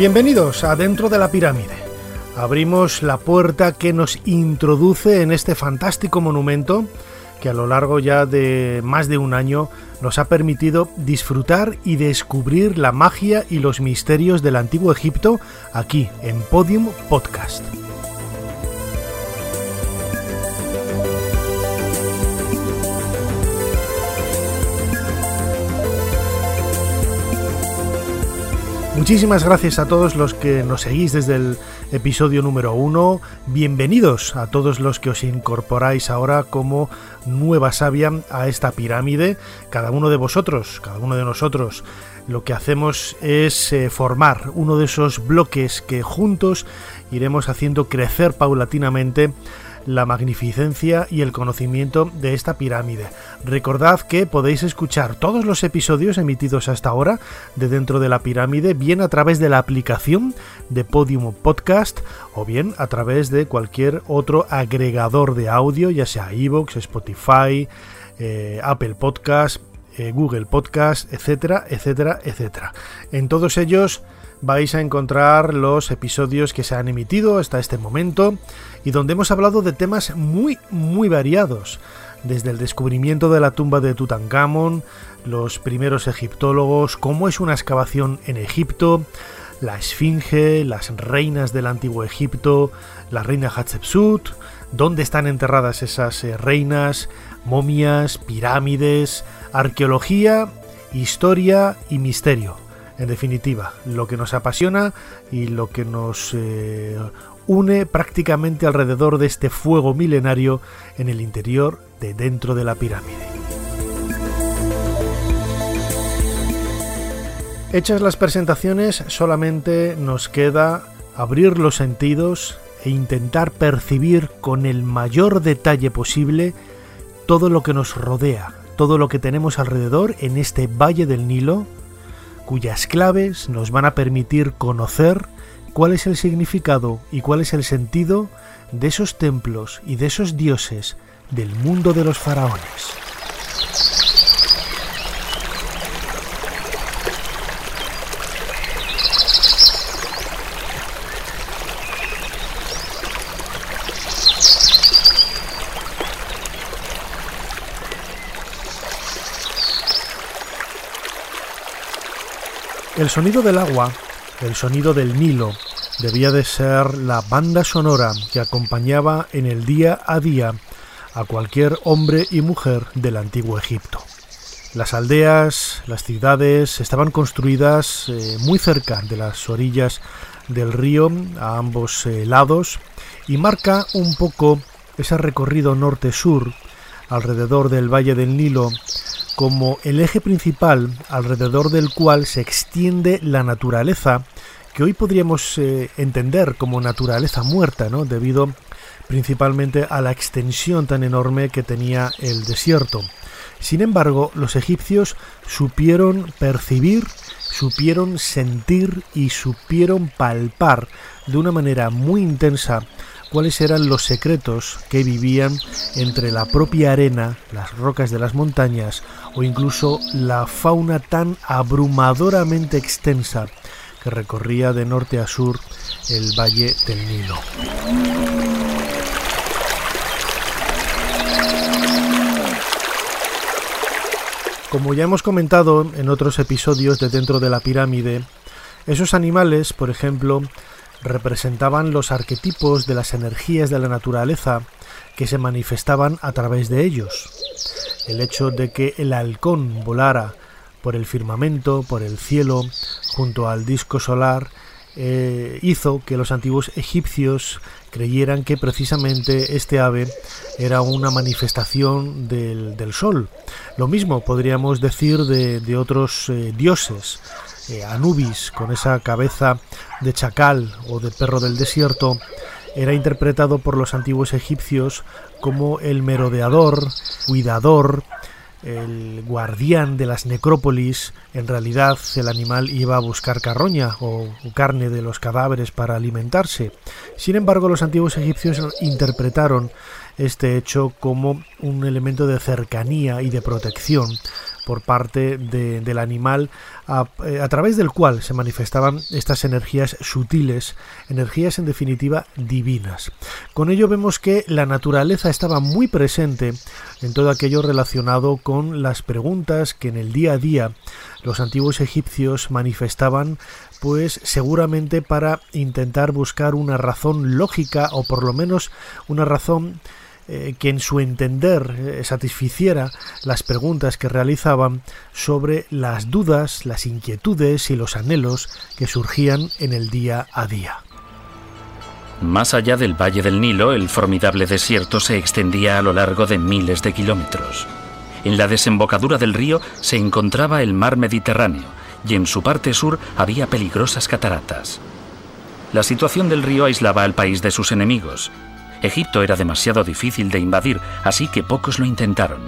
Bienvenidos a Dentro de la Pirámide. Abrimos la puerta que nos introduce en este fantástico monumento que a lo largo ya de más de un año nos ha permitido disfrutar y descubrir la magia y los misterios del antiguo Egipto aquí en Podium Podcast. Muchísimas gracias a todos los que nos seguís desde el episodio número uno. Bienvenidos a todos los que os incorporáis ahora como nueva savia a esta pirámide. Cada uno de vosotros, cada uno de nosotros, lo que hacemos es eh, formar uno de esos bloques que juntos iremos haciendo crecer paulatinamente la magnificencia y el conocimiento de esta pirámide. Recordad que podéis escuchar todos los episodios emitidos hasta ahora de dentro de la pirámide, bien a través de la aplicación de Podium Podcast o bien a través de cualquier otro agregador de audio, ya sea iVoox, Spotify, eh, Apple Podcast, eh, Google Podcast, etcétera, etcétera, etcétera. En todos ellos vais a encontrar los episodios que se han emitido hasta este momento y donde hemos hablado de temas muy, muy variados, desde el descubrimiento de la tumba de Tutankamón, los primeros egiptólogos, cómo es una excavación en Egipto, la Esfinge, las reinas del antiguo Egipto, la reina Hatshepsut, dónde están enterradas esas eh, reinas, momias, pirámides, arqueología, historia y misterio. En definitiva, lo que nos apasiona y lo que nos eh, une prácticamente alrededor de este fuego milenario en el interior de dentro de la pirámide. Hechas las presentaciones, solamente nos queda abrir los sentidos e intentar percibir con el mayor detalle posible todo lo que nos rodea, todo lo que tenemos alrededor en este valle del Nilo, cuyas claves nos van a permitir conocer cuál es el significado y cuál es el sentido de esos templos y de esos dioses del mundo de los faraones. El sonido del agua, el sonido del Nilo, debía de ser la banda sonora que acompañaba en el día a día a cualquier hombre y mujer del antiguo Egipto. Las aldeas, las ciudades estaban construidas eh, muy cerca de las orillas del río a ambos eh, lados y marca un poco ese recorrido norte-sur alrededor del valle del Nilo como el eje principal alrededor del cual se extiende la naturaleza que hoy podríamos eh, entender como naturaleza muerta, ¿no? debido principalmente a la extensión tan enorme que tenía el desierto. Sin embargo, los egipcios supieron percibir, supieron sentir y supieron palpar de una manera muy intensa cuáles eran los secretos que vivían entre la propia arena, las rocas de las montañas o incluso la fauna tan abrumadoramente extensa que recorría de norte a sur el valle del Nilo. Como ya hemos comentado en otros episodios de Dentro de la Pirámide, esos animales, por ejemplo, representaban los arquetipos de las energías de la naturaleza que se manifestaban a través de ellos. El hecho de que el halcón volara por el firmamento, por el cielo, junto al disco solar, eh, hizo que los antiguos egipcios creyeran que precisamente este ave era una manifestación del, sol. Lo mismo podríamos decir de, otros eh, dioses. Eh, Anubis, con esa cabeza de chacal o de perro del desierto, era interpretado por los antiguos egipcios como el merodeador, cuidador, el guardián de las necrópolis, en realidad el animal iba a buscar carroña o carne de los cadáveres para alimentarse. Sin embargo, los antiguos egipcios interpretaron este hecho como un elemento de cercanía y de protección por parte del animal eh, a, través del cual se manifestaban estas energías sutiles, energías en definitiva divinas. Con ello vemos que la naturaleza estaba muy presente en todo aquello relacionado con las preguntas que en el día a día los antiguos egipcios manifestaban pues seguramente para intentar buscar una razón lógica o por lo menos una razón eh, que en su entender eh, satisficiera las preguntas que realizaban sobre las dudas, las inquietudes y los anhelos que surgían en el día a día. Más allá del Valle del Nilo, el formidable desierto se extendía a lo largo de miles de kilómetros. En la desembocadura del río se encontraba el mar Mediterráneo y en su parte sur había peligrosas cataratas. La situación del río aislaba al país de sus enemigos, Egipto era demasiado difícil de invadir, así que pocos lo intentaron.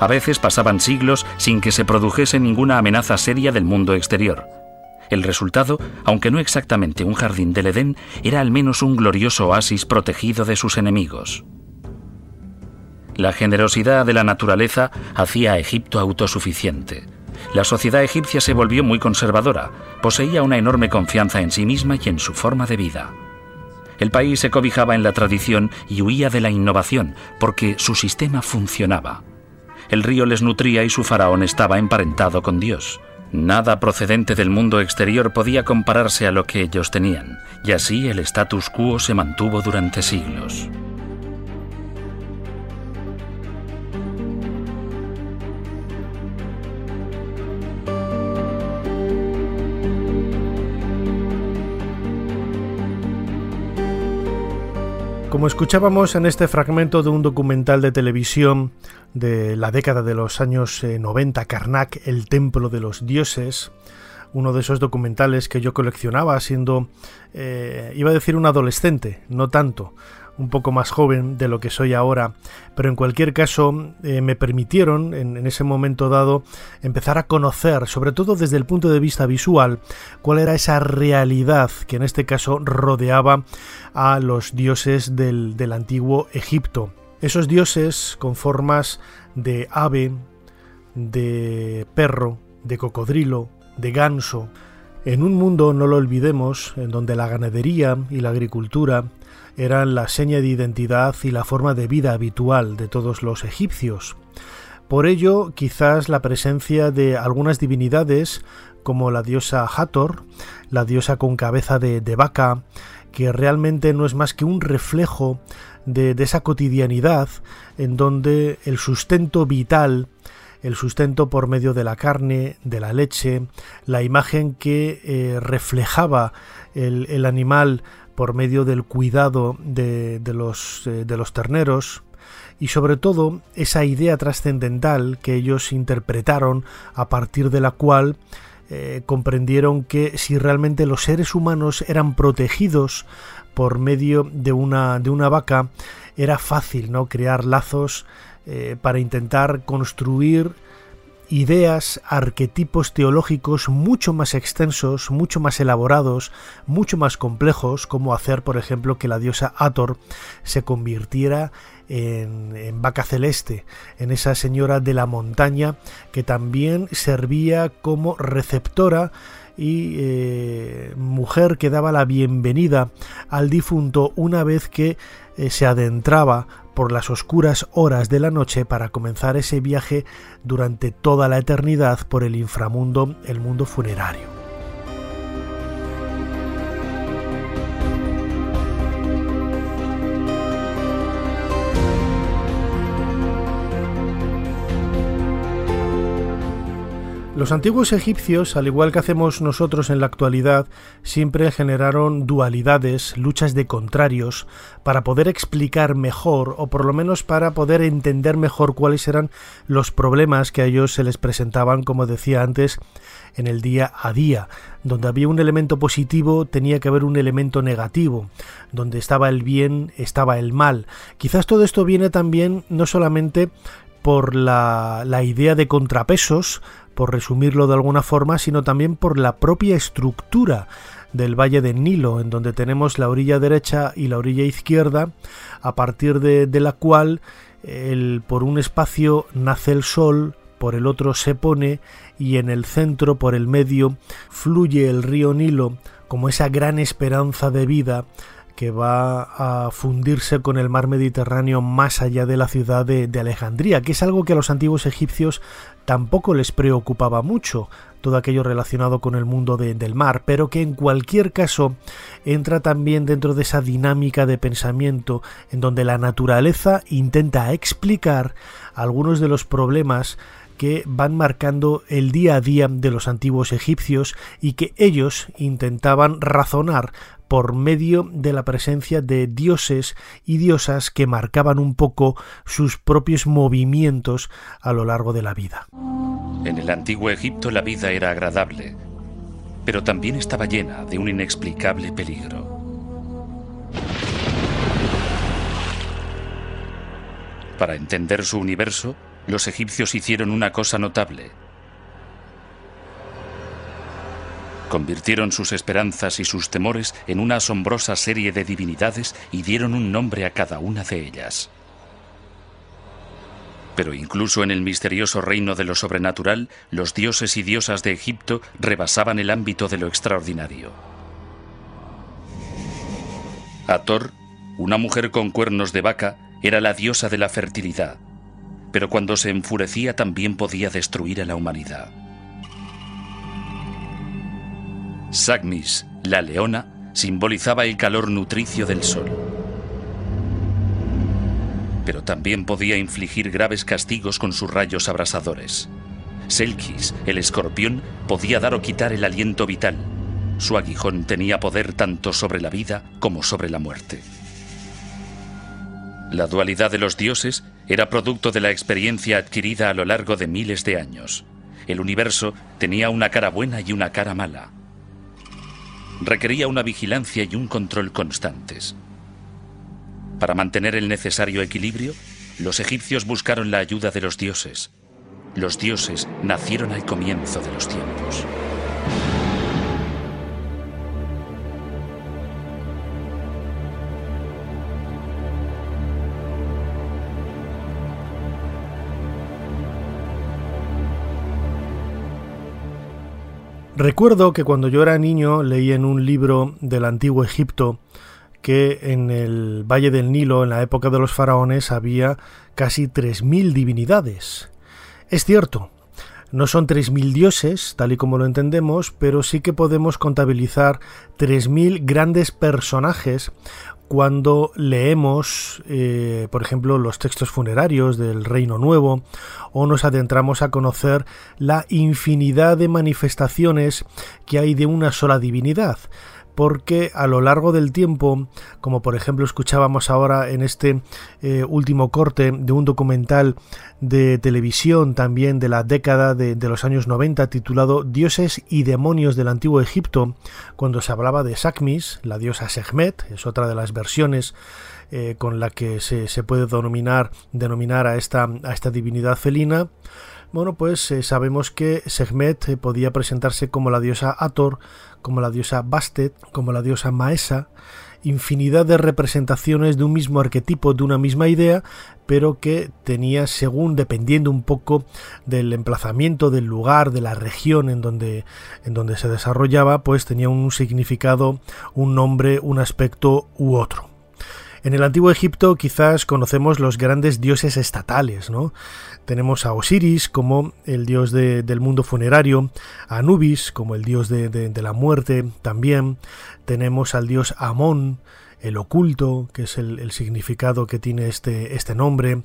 A veces pasaban siglos sin que se produjese ninguna amenaza seria del mundo exterior. El resultado, aunque no exactamente un jardín del Edén, era al menos un glorioso oasis protegido de sus enemigos. La generosidad de la naturaleza hacía a Egipto autosuficiente. La sociedad egipcia se volvió muy conservadora, poseía una enorme confianza en sí misma y en su forma de vida. El país se cobijaba en la tradición y huía de la innovación, porque su sistema funcionaba. El río les nutría y su faraón estaba emparentado con Dios. Nada procedente del mundo exterior podía compararse a lo que ellos tenían, y así el status quo se mantuvo durante siglos. Como escuchábamos en este fragmento de un documental de televisión de la década de los años 90, eh, Karnak, el templo de los dioses, uno de esos documentales que yo coleccionaba siendo, eh, iba a decir un adolescente, no tanto, un poco más joven de lo que soy ahora, pero en cualquier caso eh, me permitieron en, ese momento dado empezar a conocer, sobre todo desde el punto de vista visual, cuál era esa realidad que en este caso rodeaba a los dioses del, del antiguo Egipto. Esos dioses con formas de ave, de perro, de cocodrilo, de ganso, en un mundo, no lo olvidemos, en donde la ganadería y la agricultura eran la seña de identidad y la forma de vida habitual de todos los egipcios. Por ello, quizás la presencia de algunas divinidades, como la diosa Hathor, la diosa con cabeza de, vaca, que realmente no es más que un reflejo de, esa cotidianidad en donde el sustento vital, el sustento por medio de la carne, de la leche, la imagen que eh, reflejaba el, el animal por medio del cuidado de, los, eh, de los terneros, y sobre todo esa idea trascendental que ellos interpretaron a partir de la cual eh, comprendieron que si realmente los seres humanos eran protegidos por medio de una, de una vaca, era fácil ¿no? crear lazos eh, para intentar construir ideas, arquetipos teológicos mucho más extensos, mucho más elaborados, mucho más complejos, como hacer, por ejemplo, que la diosa Ator se convirtiera en, vaca celeste, en esa señora de la montaña que también servía como receptora y eh, mujer que daba la bienvenida al difunto una vez que eh, se adentraba por las oscuras horas de la noche para comenzar ese viaje durante toda la eternidad por el inframundo, el mundo funerario. Los antiguos egipcios, al igual que hacemos nosotros en la actualidad, siempre generaron dualidades, luchas de contrarios, para poder explicar mejor, o por lo menos para poder entender mejor cuáles eran los problemas que a ellos se les presentaban, como decía antes, en el día a día. Donde había un elemento positivo, tenía que haber un elemento negativo. Donde estaba el bien, estaba el mal. Quizás todo esto viene también no solamente por la, idea de contrapesos, por resumirlo de alguna forma, sino también por la propia estructura del Valle del Nilo, en donde tenemos la orilla derecha y la orilla izquierda, a partir de, la cual el, por un espacio nace el sol, por el otro se pone y en el centro, por el medio, fluye el río Nilo como esa gran esperanza de vida que va a fundirse con el mar Mediterráneo más allá de la ciudad de, Alejandría, que es algo que a los antiguos egipcios tampoco les preocupaba mucho, todo aquello relacionado con el mundo del mar, pero que en cualquier caso entra también dentro de esa dinámica de pensamiento en donde la naturaleza intenta explicar algunos de los problemas que van marcando el día a día de los antiguos egipcios y que ellos intentaban razonar por medio de la presencia de dioses y diosas que marcaban un poco sus propios movimientos a lo largo de la vida. En el antiguo Egipto la vida era agradable, pero también estaba llena de un inexplicable peligro. Para entender su universo, los egipcios hicieron una cosa notable Convirtieron sus esperanzas y sus temores en una asombrosa serie de divinidades y dieron un nombre a cada una de ellas. Pero incluso en el misterioso reino de lo sobrenatural, los dioses y diosas de Egipto rebasaban el ámbito de lo extraordinario. Ator, una mujer con cuernos de vaca, era la diosa de la fertilidad, pero cuando se enfurecía también podía destruir a la humanidad. Sagmis, la leona, simbolizaba el calor nutricio del sol. Pero también podía infligir graves castigos con sus rayos abrasadores. Selkis, el escorpión, podía dar o quitar el aliento vital. Su aguijón tenía poder tanto sobre la vida como sobre la muerte. La dualidad de los dioses era producto de la experiencia adquirida a lo largo de miles de años. El universo tenía una cara buena y una cara mala requería una vigilancia y un control constantes. Para mantener el necesario equilibrio, los egipcios buscaron la ayuda de los dioses. Los dioses nacieron al comienzo de los tiempos. Recuerdo que cuando yo era niño leí en un libro del antiguo Egipto que en el Valle del Nilo, en la época de los faraones, había casi 3.000 divinidades. Es cierto, no son 3.000 dioses, tal y como lo entendemos, pero sí que podemos contabilizar 3.000 grandes personajes cuando leemos, eh, por ejemplo, los textos funerarios del Reino Nuevo o nos adentramos a conocer la infinidad de manifestaciones que hay de una sola divinidad porque a lo largo del tiempo, como por ejemplo escuchábamos ahora en este eh, último corte de un documental de televisión también de la década de, los años 90 titulado Dioses y demonios del antiguo Egipto, cuando se hablaba de Sakmis, la diosa Sehmet, es otra de las versiones eh, con la que se, puede denominar, denominar a, esta, a esta divinidad felina, bueno, pues eh, sabemos que Sehmet podía presentarse como la diosa Ator, como la diosa Bastet, como la diosa Maesa, infinidad de representaciones de un mismo arquetipo, de una misma idea, pero que tenía según dependiendo un poco del emplazamiento, del lugar, de la región en donde, en donde se desarrollaba, pues tenía un significado, un nombre, un aspecto u otro. En el antiguo Egipto quizás conocemos los grandes dioses estatales, ¿no? Tenemos a Osiris como el dios del mundo funerario, a Anubis como el dios de, la muerte también, tenemos al dios Amón, el oculto, que es el, significado que tiene este, este, nombre,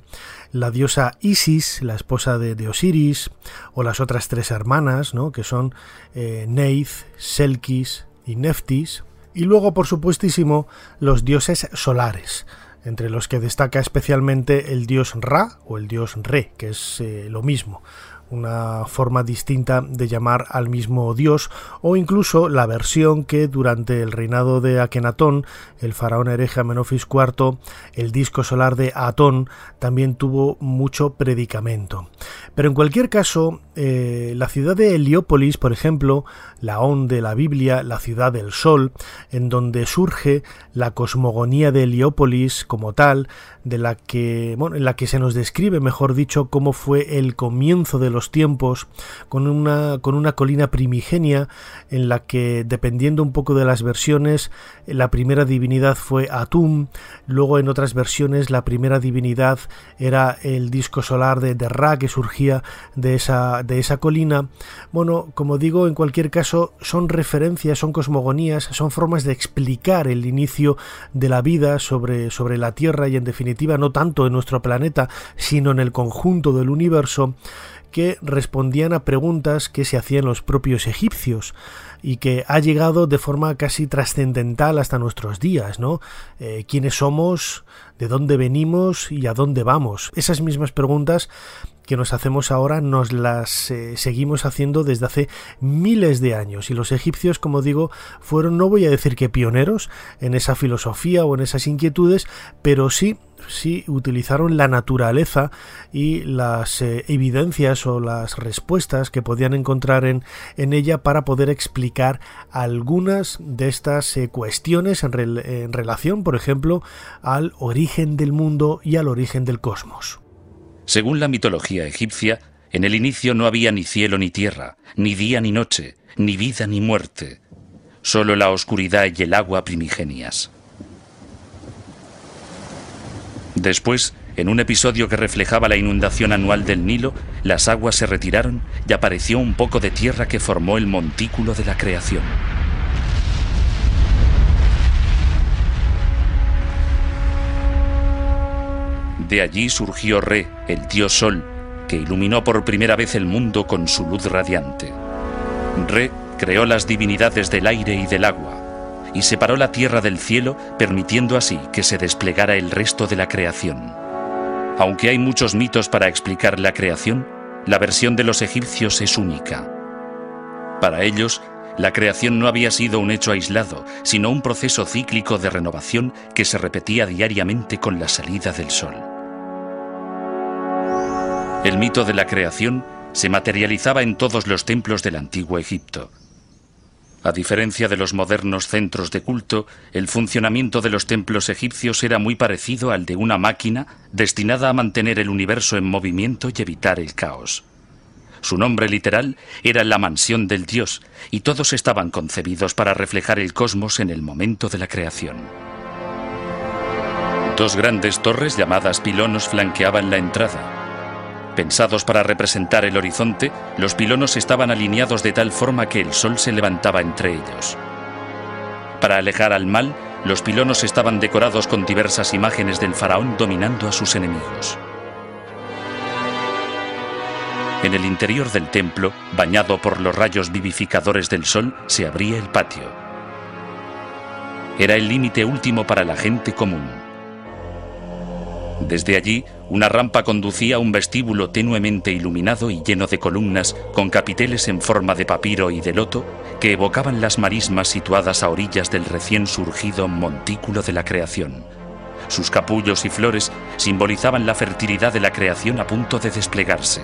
la diosa Isis, la esposa de, Osiris, o las otras tres hermanas, ¿no? que son eh, Neith, Selkis y Neftis, y luego, por supuestísimo, los dioses solares, entre los que destaca especialmente el dios Ra o el dios Re, que es eh, lo mismo una forma distinta de llamar al mismo dios, o incluso la versión que durante el reinado de Akenatón, el faraón hereje Amenofis IV, el disco solar de Atón también tuvo mucho predicamento. Pero en cualquier caso, eh, la ciudad de Heliópolis, por ejemplo, la On de la Biblia, la ciudad del Sol, en donde surge la cosmogonía de Heliópolis como tal, de la que, bueno, en la que se nos describe, mejor dicho, cómo fue el comienzo de los tiempos, con una, con una colina primigenia en la que, dependiendo un poco de las versiones, la primera divinidad fue Atum, luego en otras versiones la primera divinidad era el disco solar de, de Ra que surgía de esa, de esa colina. Bueno, como digo, en cualquier caso, son referencias, son cosmogonías, son formas de explicar el inicio de la vida sobre, sobre la Tierra y en definitiva no tanto en nuestro planeta, sino en el conjunto del universo, que respondían a preguntas que se hacían los propios egipcios y que ha llegado de forma casi trascendental hasta nuestros días, ¿no? Eh, ¿Quiénes somos? ¿De dónde venimos? ¿Y a dónde vamos? Esas mismas preguntas que nos hacemos ahora nos las eh, seguimos haciendo desde hace miles de años y los egipcios como digo fueron no voy a decir que pioneros en esa filosofía o en esas inquietudes pero sí sí utilizaron la naturaleza y las eh, evidencias o las respuestas que podían encontrar en, en, ella para poder explicar algunas de estas eh, cuestiones en, en relación, por ejemplo, al origen del mundo y al origen del cosmos. Según la mitología egipcia, en el inicio no había ni cielo ni tierra, ni día ni noche, ni vida ni muerte, solo la oscuridad y el agua primigenias. Después, en un episodio que reflejaba la inundación anual del Nilo, las aguas se retiraron y apareció un poco de tierra que formó el montículo de la creación. De allí surgió Re, el dios Sol, que iluminó por primera vez el mundo con su luz radiante. Re creó las divinidades del aire y del agua, y separó la tierra del cielo, permitiendo así que se desplegara el resto de la creación. Aunque hay muchos mitos para explicar la creación, la versión de los egipcios es única. Para ellos, la creación no había sido un hecho aislado, sino un proceso cíclico de renovación que se repetía diariamente con la salida del sol. El mito de la creación se materializaba en todos los templos del antiguo Egipto. A diferencia de los modernos centros de culto, el funcionamiento de los templos egipcios era muy parecido al de una máquina destinada a mantener el universo en movimiento y evitar el caos. Su nombre literal era la mansión del dios, y todos estaban concebidos para reflejar el cosmos en el momento de la creación. Dos grandes torres llamadas pilonos flanqueaban la entrada, Pensados para representar el horizonte, los pilonos estaban alineados de tal forma que el sol se levantaba entre ellos. Para alejar al mal, los pilonos estaban decorados con diversas imágenes del faraón dominando a sus enemigos. En el interior del templo, bañado por los rayos vivificadores del sol, se abría el patio. Era el límite último para la gente común. Desde allí, una rampa conducía a un vestíbulo tenuemente iluminado y lleno de columnas con capiteles en forma de papiro y de loto que evocaban las marismas situadas a orillas del recién surgido montículo de la creación. Sus capullos y flores simbolizaban la fertilidad de la creación a punto de desplegarse.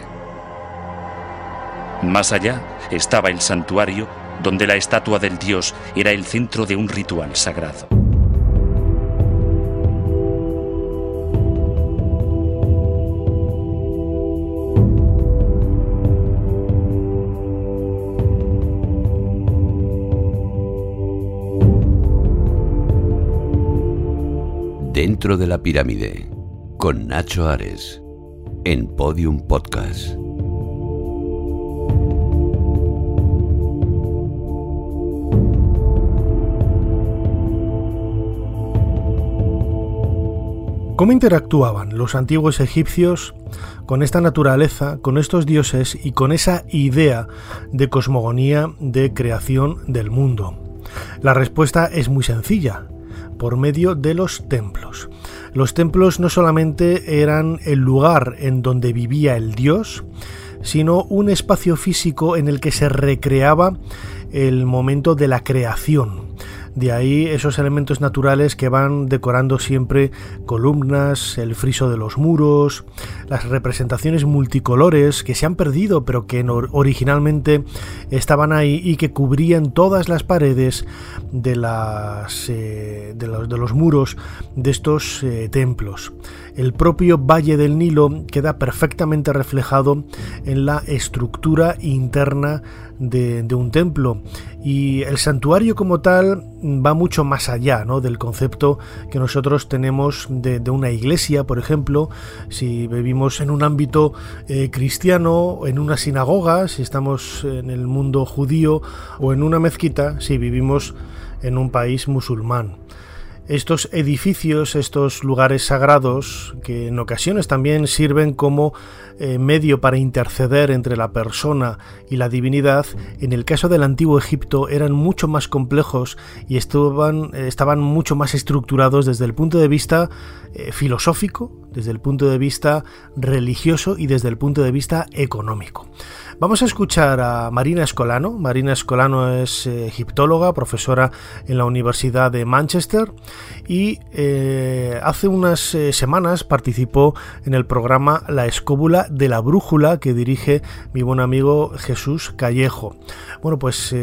Más allá estaba el santuario, donde la estatua del dios era el centro de un ritual sagrado. Dentro de la pirámide, con Nacho Ares, en Podium Podcast. ¿Cómo interactuaban los antiguos egipcios con esta naturaleza, con estos dioses y con esa idea de cosmogonía de creación del mundo? La respuesta es muy sencilla, por medio de los templos. Los templos no solamente eran el lugar en donde vivía el dios, sino un espacio físico en el que se recreaba el momento de la creación, de ahí esos elementos naturales que van decorando siempre columnas, el friso de los muros, las representaciones multicolores que se han perdido pero que originalmente estaban ahí y que cubrían todas las paredes de, las, eh, de, los, muros de estos eh, templos. El propio Valle del Nilo queda perfectamente reflejado en la estructura interna de, un templo y el santuario como tal va mucho más allá ¿no? del concepto que nosotros tenemos de, una iglesia, por ejemplo, si vivimos en un ámbito eh, cristiano, en una sinagoga, si estamos en el mundo judío o en una mezquita, si vivimos en un país musulmán. Estos edificios, estos lugares sagrados, que en ocasiones también sirven como eh, medio para interceder entre la persona y la divinidad, en el caso del antiguo Egipto eran mucho más complejos y estaban, estaban mucho más estructurados desde el punto de vista eh, filosófico, desde el punto de vista religioso y desde el punto de vista económico. Vamos a escuchar a Marina Escolano. Marina Escolano es eh, egiptóloga, profesora en la Universidad de Manchester y eh, hace unas eh, semanas participó en el programa La Escóbula de la Brújula que dirige mi buen amigo Jesús Callejo. Bueno, pues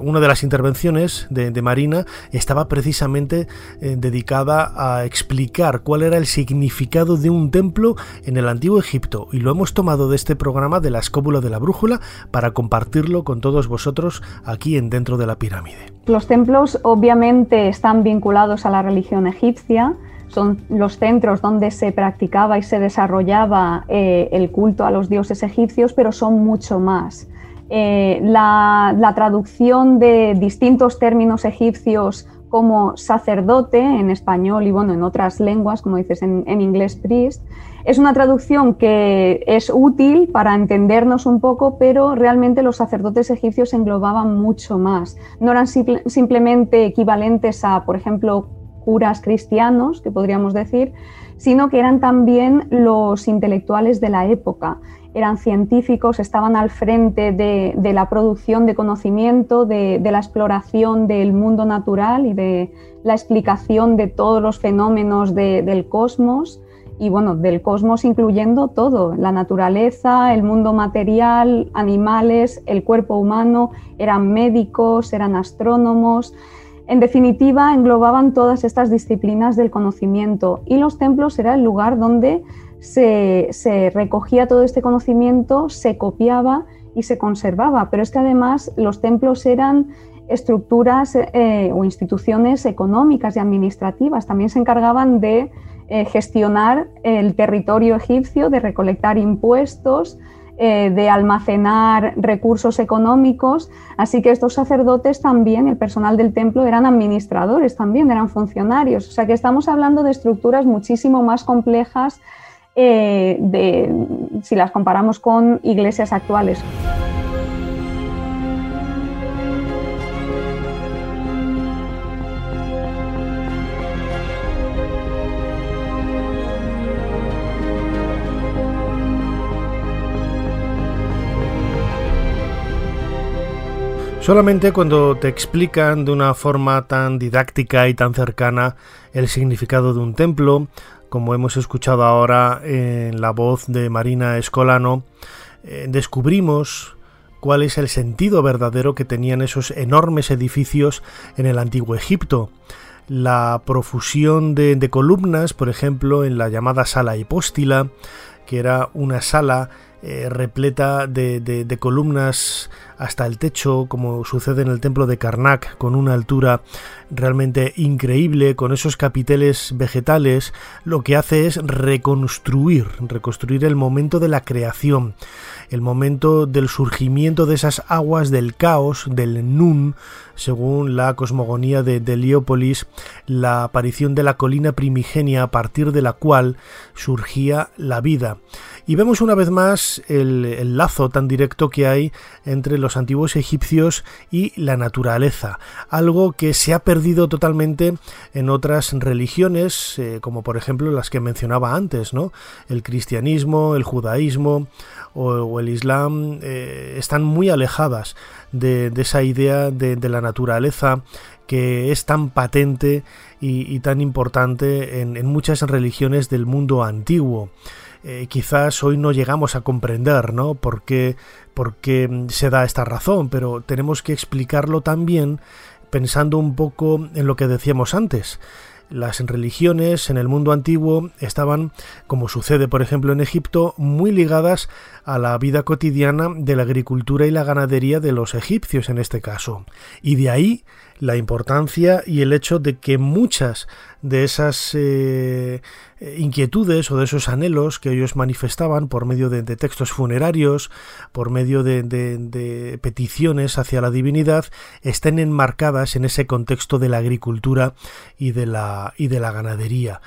una de las intervenciones de, Marina estaba precisamente dedicada a explicar cuál era el significado de un templo en el antiguo Egipto y lo hemos tomado de este programa de La Escóbula de la brújula para compartirlo con todos vosotros aquí en Dentro de la Pirámide. Los templos obviamente están vinculados a la religión egipcia, son los centros donde se practicaba y se desarrollaba eh, el culto a los dioses egipcios, pero son mucho más. Eh, la, traducción de distintos términos egipcios como sacerdote en español y bueno, en otras lenguas, como dices en, en inglés priest, es una traducción que es útil para entendernos un poco, pero realmente los sacerdotes egipcios englobaban mucho más. No eran simplemente equivalentes a, por ejemplo, curas cristianos, que podríamos decir, sino que eran también los intelectuales de la época. Eran científicos, estaban al frente de, la producción de conocimiento, de, la exploración del mundo natural y de la explicación de todos los fenómenos del cosmos y bueno, del cosmos incluyendo todo, la naturaleza, el mundo material, animales, el cuerpo humano, eran médicos, eran astrónomos. En definitiva, englobaban todas estas disciplinas del conocimiento y los templos era el lugar donde se, recogía todo este conocimiento, se copiaba y se conservaba. Pero es que además los templos eran estructuras eh, o instituciones económicas y administrativas. También se encargaban de eh, gestionar el territorio egipcio, de recolectar impuestos, eh, de almacenar recursos económicos. Así que estos sacerdotes también, el personal del templo, eran administradores también, eran funcionarios. O sea que estamos hablando de estructuras muchísimo más complejas eh, de, si las comparamos con iglesias actuales. Solamente cuando te explican de una forma tan didáctica y tan cercana el significado de un templo, como hemos escuchado ahora en la voz de Marina Escolano, eh, descubrimos cuál es el sentido verdadero que tenían esos enormes edificios en el antiguo Egipto. La profusión de, columnas, por ejemplo, en la llamada sala hipóstila, que era una sala eh, repleta de, columnas hasta el techo, como sucede en el templo de Karnak, con una altura realmente increíble, con esos capiteles vegetales, lo que hace es reconstruir, reconstruir el momento de la creación, el momento del surgimiento de esas aguas del caos, del Nun, según la cosmogonía de, Heliópolis, la aparición de la colina primigenia a partir de la cual surgía la vida. Y vemos una vez más el, lazo tan directo que hay entre los antiguos egipcios y la naturaleza, algo que se ha perdido totalmente en otras religiones, eh, como por ejemplo las que mencionaba antes, ¿no? El cristianismo, el judaísmo o, el islam eh, están muy alejadas de, esa idea de, la naturaleza que es tan patente y, tan importante en muchas religiones del mundo antiguo. Eh, quizás hoy no llegamos a comprender, ¿no? Por qué, por qué se da esta razón, pero tenemos que explicarlo también pensando un poco en lo que decíamos antes. Las religiones en el mundo antiguo estaban, como sucede por ejemplo en Egipto, muy ligadas a la vida cotidiana de la agricultura y la ganadería de los egipcios en este caso. Y de ahí la importancia y el hecho de que muchas de esas eh, inquietudes o de esos anhelos que ellos manifestaban por medio de, textos funerarios, por medio de, de, peticiones hacia la divinidad, estén enmarcadas en ese contexto de la agricultura y de la, y de la ganadería.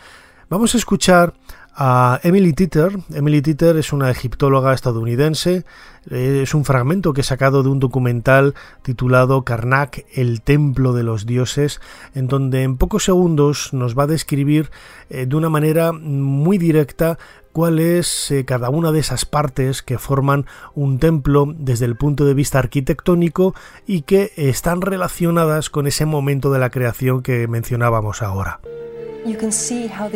Vamos a escuchar a Emily Titter. Emily Titter es una egiptóloga estadounidense. Es un fragmento que he sacado de un documental titulado Karnak, el templo de los dioses, en donde en pocos segundos nos va a describir eh, de una manera muy directa cuál es eh, cada una de esas partes que forman un templo desde el punto de vista arquitectónico y que están relacionadas con ese momento de la creación que mencionábamos ahora.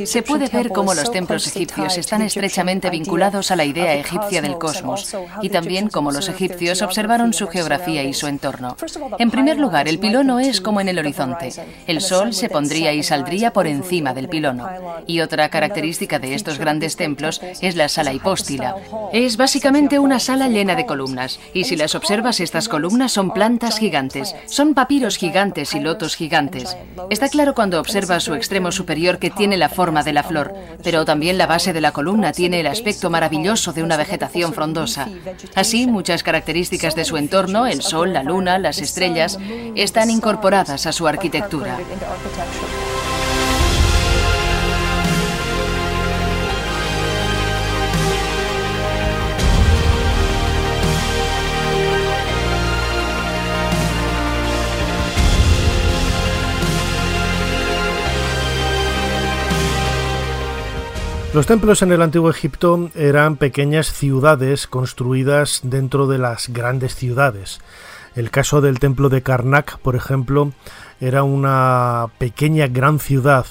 Se puede ver cómo los templos egipcios están estrechamente vinculados a la idea egipcia del cosmos y también cómo los egipcios observaron su geografía y su entorno. En primer lugar, el pilono es como en el horizonte. El sol se pondría y saldría por encima del pilono. Y otra característica de estos grandes templos es la sala hipóstila. Es básicamente una sala llena de columnas y si las observas estas columnas son plantas gigantes, son papiros gigantes y lotos gigantes. Está claro cuando observas su extremo superior que tiene la forma de la flor, pero también la base de la columna tiene el aspecto maravilloso de una vegetación frondosa. Así, muchas características de su entorno, el sol, la luna, las estrellas, están incorporadas a su arquitectura. Los templos en el antiguo Egipto eran pequeñas ciudades construidas dentro de las grandes ciudades. El caso del templo de Karnak, por ejemplo, era una pequeña gran ciudad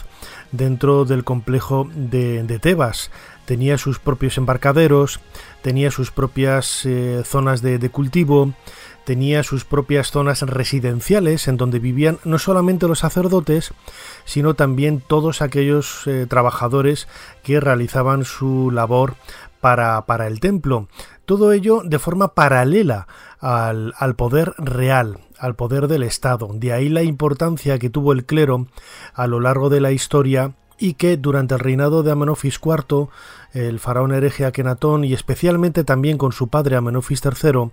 dentro del complejo de, Tebas. Tenía sus propios embarcaderos, tenía sus propias eh, zonas de cultivo, tenía sus propias zonas residenciales en donde vivían no solamente los sacerdotes, sino también todos aquellos eh, trabajadores que realizaban su labor para, para, el templo. Todo ello de forma paralela al, al poder real, al poder del Estado. De ahí la importancia que tuvo el clero a lo largo de la historia y que durante el reinado de Amenofis IV, el faraón hereje Akenatón y especialmente también con su padre Amenofis III,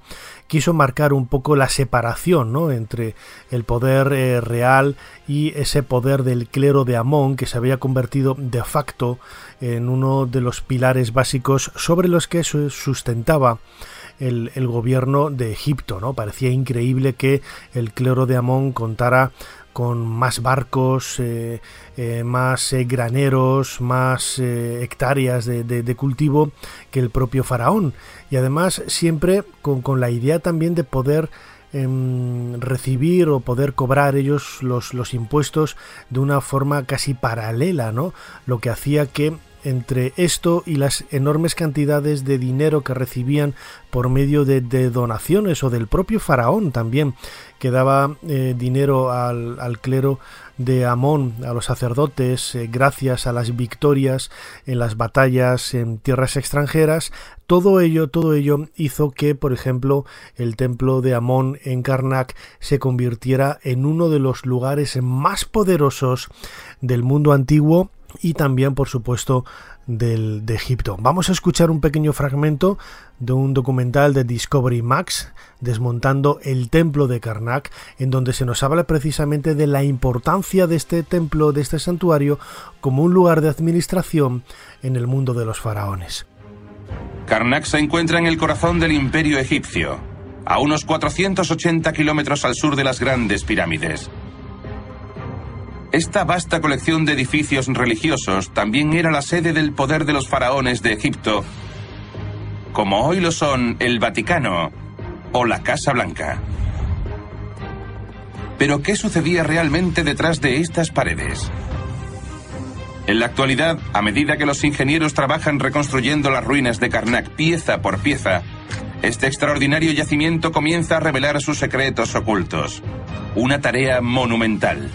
quiso marcar un poco la separación ¿no? entre el poder eh, real y ese poder del clero de Amón que se había convertido de facto en uno de los pilares básicos sobre los que se sustentaba el, el, gobierno de Egipto. ¿no? Parecía increíble que el clero de Amón contara con más barcos, eh, eh, más eh, graneros, más hectáreas de, cultivo que el propio faraón. Y además siempre con, con la idea también de poder em, recibir o poder cobrar ellos los, los impuestos de una forma casi paralela, ¿no? Lo que hacía que entre esto y las enormes cantidades de dinero que recibían por medio de, donaciones o del propio faraón también que daba eh, dinero al, clero de Amón a los sacerdotes eh, gracias a las victorias en las batallas en tierras extranjeras, todo ello, todo ello hizo que, por ejemplo, el templo de Amón en Karnak se convirtiera en uno de los lugares más poderosos del mundo antiguo y también, por supuesto, del, de Egipto. Vamos a escuchar un pequeño fragmento de un documental de Discovery Max desmontando el templo de Karnak, en donde se nos habla precisamente de la importancia de este templo, de este santuario, como un lugar de administración en el mundo de los faraones. Karnak se encuentra en el corazón del imperio egipcio, a unos 480 kilómetros al sur de las grandes pirámides. Esta vasta colección de edificios religiosos también era la sede del poder de los faraones de Egipto, como hoy lo son el Vaticano o la Casa Blanca. Pero ¿qué sucedía realmente detrás de estas paredes? En la actualidad, a medida que los ingenieros trabajan reconstruyendo las ruinas de Karnak pieza por pieza, este extraordinario yacimiento comienza a revelar sus secretos ocultos. Una tarea monumental.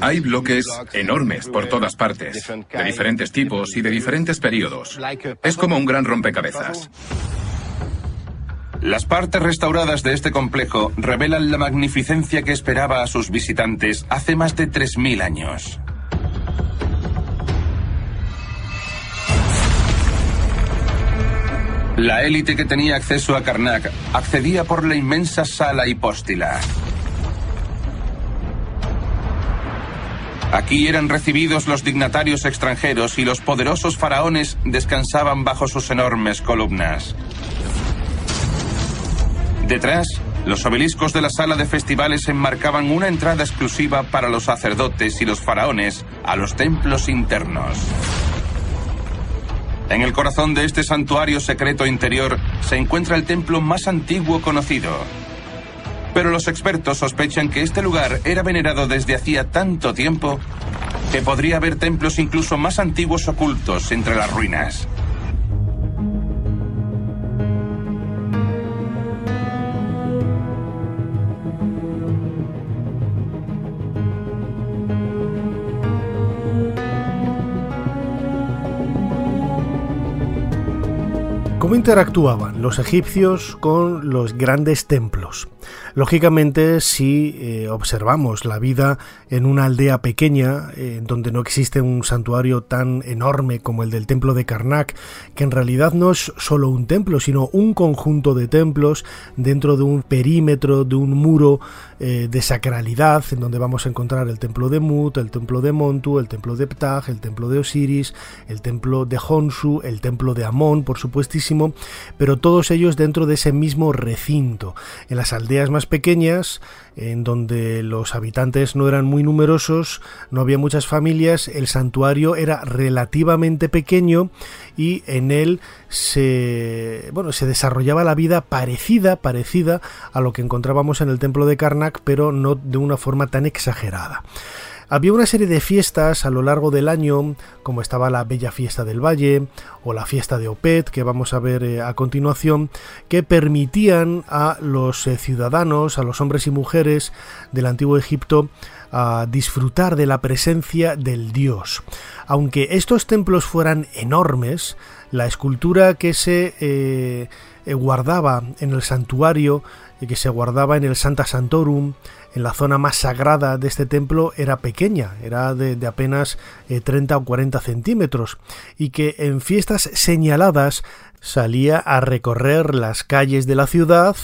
Hay bloques enormes por todas partes, de diferentes tipos y de diferentes periodos. Es como un gran rompecabezas. Las partes restauradas de este complejo revelan la magnificencia que esperaba a sus visitantes hace más de 3.000 años. La élite que tenía acceso a Karnak accedía por la inmensa sala hipóstila. Aquí eran recibidos los dignatarios extranjeros y los poderosos faraones descansaban bajo sus enormes columnas. Detrás, los obeliscos de la sala de festivales enmarcaban una entrada exclusiva para los sacerdotes y los faraones a los templos internos. En el corazón de este santuario secreto interior se encuentra el templo más antiguo conocido, pero los expertos sospechan que este lugar era venerado desde hacía tanto tiempo que podría haber templos incluso más antiguos ocultos entre las ruinas. ¿Cómo interactuaban los egipcios con los grandes templos? Lógicamente, si eh, observamos la vida en una aldea pequeña, eh, donde no existe un santuario tan enorme como el del templo de Karnak, que en realidad no es solo un templo, sino un conjunto de templos dentro de un perímetro, de un muro eh, de sacralidad, en donde vamos a encontrar el templo de Mut, el templo de Montu, el templo de Ptah, el templo de Osiris, el templo de Honsu, el templo de Amón, por supuestísimo, pero todos ellos dentro de ese mismo recinto. En las aldeas más pequeñas, en donde los habitantes no eran muy numerosos, no había muchas familias, el santuario era relativamente pequeño y en él se bueno, se desarrollaba la vida parecida, parecida a lo que encontrábamos en el templo de Karnak, pero no de una forma tan exagerada. Había una serie de fiestas a lo largo del año, como estaba la Bella Fiesta del Valle o la Fiesta de Opet, que vamos a ver eh, a continuación, que permitían a los eh, ciudadanos, a los hombres y mujeres del antiguo Egipto, a disfrutar de la presencia del dios. Aunque estos templos fueran enormes, la escultura que se eh, guardaba en el santuario, que se guardaba en el Santa Santorum, en la zona más sagrada de este templo era pequeña, era de, apenas 30 eh, o 40 centímetros, y que en fiestas señaladas salía a recorrer las calles de la ciudad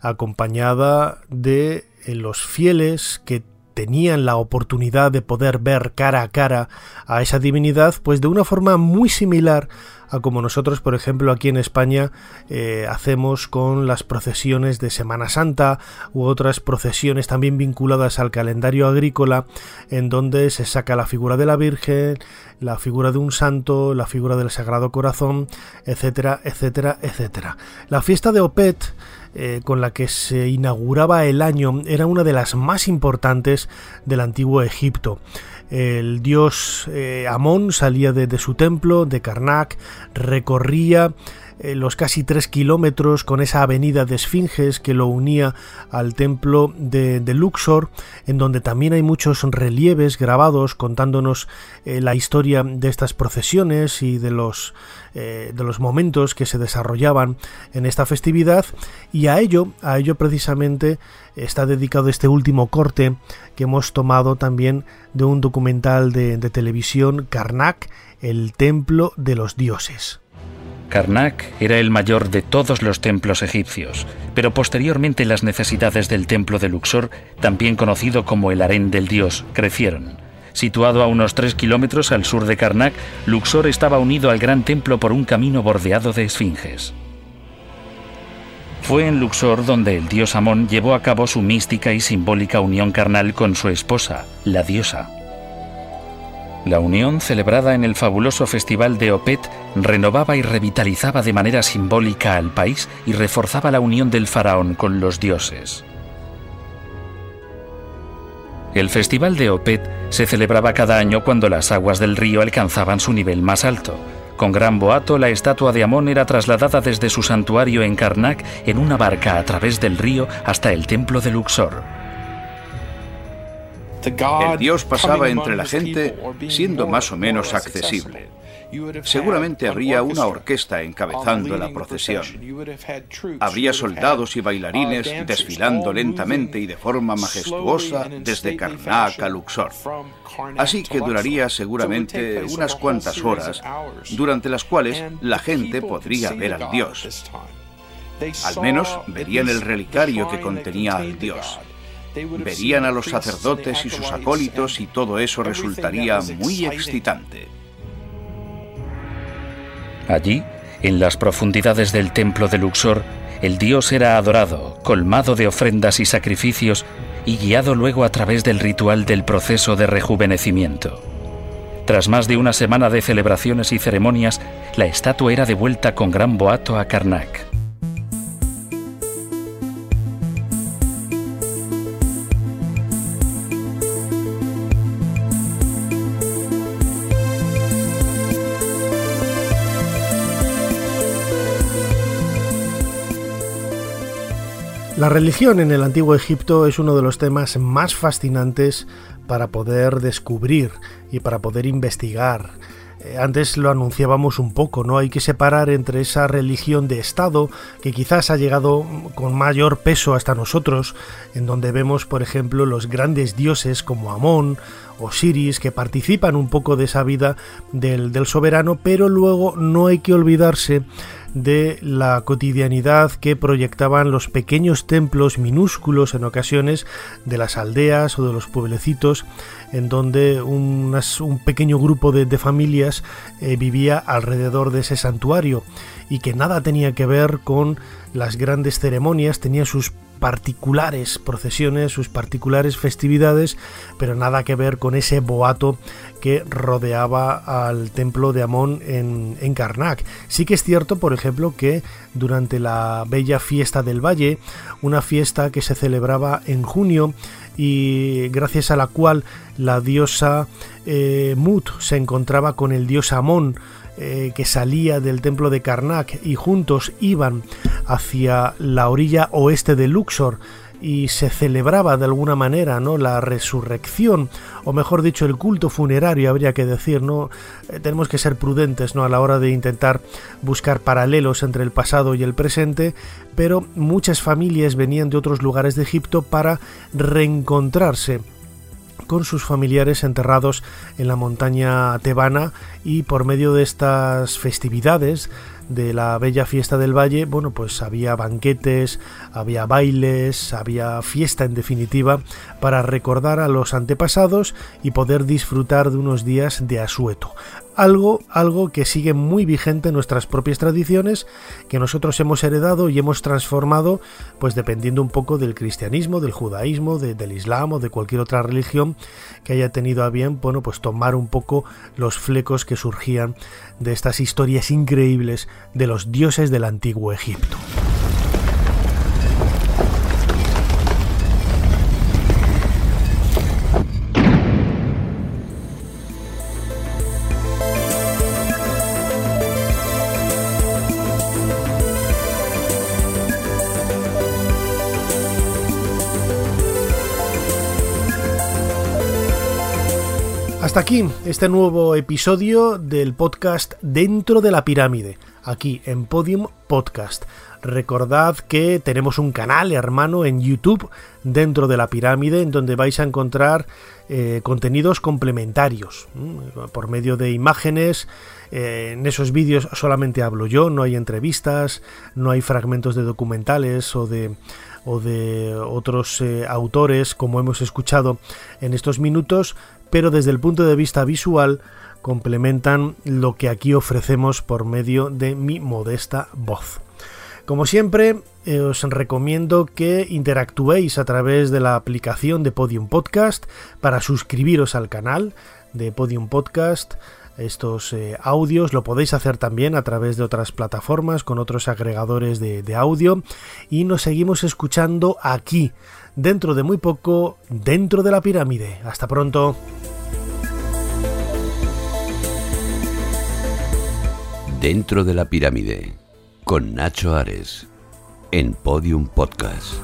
acompañada de eh, los fieles que tenían la oportunidad de poder ver cara a cara a esa divinidad, pues de una forma muy similar a como nosotros, por ejemplo, aquí en España eh, hacemos con las procesiones de Semana Santa u otras procesiones también vinculadas al calendario agrícola, en donde se saca la figura de la Virgen, la figura de un santo, la figura del Sagrado Corazón, etcétera, etcétera, etcétera. La fiesta de Opet eh, con la que se inauguraba el año era una de las más importantes del antiguo Egipto. El dios eh, Amón salía de, su templo, de Karnak, recorría eh, los casi tres kilómetros con esa avenida de Esfinges que lo unía al templo de, Luxor, en donde también hay muchos relieves grabados contándonos eh, la historia de estas procesiones y de los, eh, de los momentos que se desarrollaban en esta festividad. Y a ello, a ello precisamente está dedicado este último corte que hemos tomado también de un documental de, de televisión, Karnak, el templo de los dioses. Karnak era el mayor de todos los templos egipcios, pero posteriormente las necesidades del templo de Luxor, también conocido como el harén del dios, crecieron. Situado a unos 3 kilómetros al sur de Karnak, Luxor estaba unido al gran templo por un camino bordeado de esfinges. Fue en Luxor donde el dios Amón llevó a cabo su mística y simbólica unión carnal con su esposa, la diosa. La unión, celebrada en el fabuloso festival de Opet, renovaba y revitalizaba de manera simbólica al país y reforzaba la unión del faraón con los dioses. El festival de Opet se celebraba cada año cuando las aguas del río alcanzaban su nivel más alto. Con gran boato, la estatua de Amón era trasladada desde su santuario en Karnak en una barca a través del río hasta el templo de Luxor. El Dios pasaba entre la gente siendo más o menos accesible. Seguramente habría una orquesta encabezando la procesión. Habría soldados y bailarines desfilando lentamente y de forma majestuosa desde Karnak a Luxor. Así que duraría seguramente unas cuantas horas, durante las cuales la gente podría ver al Dios. Al menos verían el relicario que contenía al Dios. Verían a los sacerdotes y sus acólitos y todo eso resultaría muy excitante. Allí, en las profundidades del templo de Luxor, el dios era adorado, colmado de ofrendas y sacrificios y guiado luego a través del ritual del proceso de rejuvenecimiento. Tras más de una semana de celebraciones y ceremonias, la estatua era devuelta con gran boato a Karnak. La religión en el antiguo Egipto es uno de los temas más fascinantes para poder descubrir y para poder investigar. Eh, antes lo anunciábamos un poco, ¿no? Hay que separar entre esa religión de Estado que quizás ha llegado con mayor peso hasta nosotros, en donde vemos, por ejemplo, los grandes dioses como Amón, Osiris, que participan un poco de esa vida del, del soberano, pero luego no hay que olvidarse de la cotidianidad que proyectaban los pequeños templos minúsculos en ocasiones de las aldeas o de los pueblecitos en donde un pequeño grupo de, familias eh, vivía alrededor de ese santuario y que nada tenía que ver con las grandes ceremonias, tenía sus particulares procesiones, sus particulares festividades, pero nada que ver con ese boato que rodeaba al templo de Amón en, en Karnak. Sí que es cierto, por ejemplo, que durante la bella fiesta del Valle, una fiesta que se celebraba en junio y gracias a la cual la diosa eh, Mut se encontraba con el dios Amón, eh, que salía del templo de Karnak y juntos iban hacia la orilla oeste de Luxor y se celebraba de alguna manera no la resurrección o mejor dicho el culto funerario habría que decir no eh, tenemos que ser prudentes no a la hora de intentar buscar paralelos entre el pasado y el presente pero muchas familias venían de otros lugares de Egipto para reencontrarse con sus familiares enterrados en la montaña tebana y por medio de estas festividades de la bella fiesta del valle, bueno, pues había banquetes, había bailes, había fiesta en definitiva para recordar a los antepasados y poder disfrutar de unos días de asueto algo, algo que sigue muy vigente en nuestras propias tradiciones, que nosotros hemos heredado y hemos transformado, pues dependiendo un poco del cristianismo, del judaísmo, del islam o de cualquier otra religión que haya tenido a bien, bueno, pues tomar un poco los flecos que surgían de estas historias increíbles de los dioses del antiguo Egipto. Hasta aquí este nuevo episodio del podcast Dentro de la Pirámide, aquí en Podium Podcast. Recordad que tenemos un canal hermano en YouTube dentro de la pirámide en donde vais a encontrar eh, contenidos complementarios por medio de imágenes. Eh, en esos vídeos solamente hablo yo, no hay entrevistas, no hay fragmentos de documentales o de o de otros eh, autores como hemos escuchado en estos minutos, pero desde el punto de vista visual complementan lo que aquí ofrecemos por medio de mi modesta voz. Como siempre, eh, os recomiendo que interactuéis a través de la aplicación de Podium Podcast para suscribiros al canal de Podium Podcast. Estos eh, audios lo podéis hacer también a través de otras plataformas con otros agregadores de, de audio y nos seguimos escuchando aquí, dentro de muy poco, dentro de la pirámide. Hasta pronto. Dentro de la pirámide con Nacho Ares en Podium Podcast.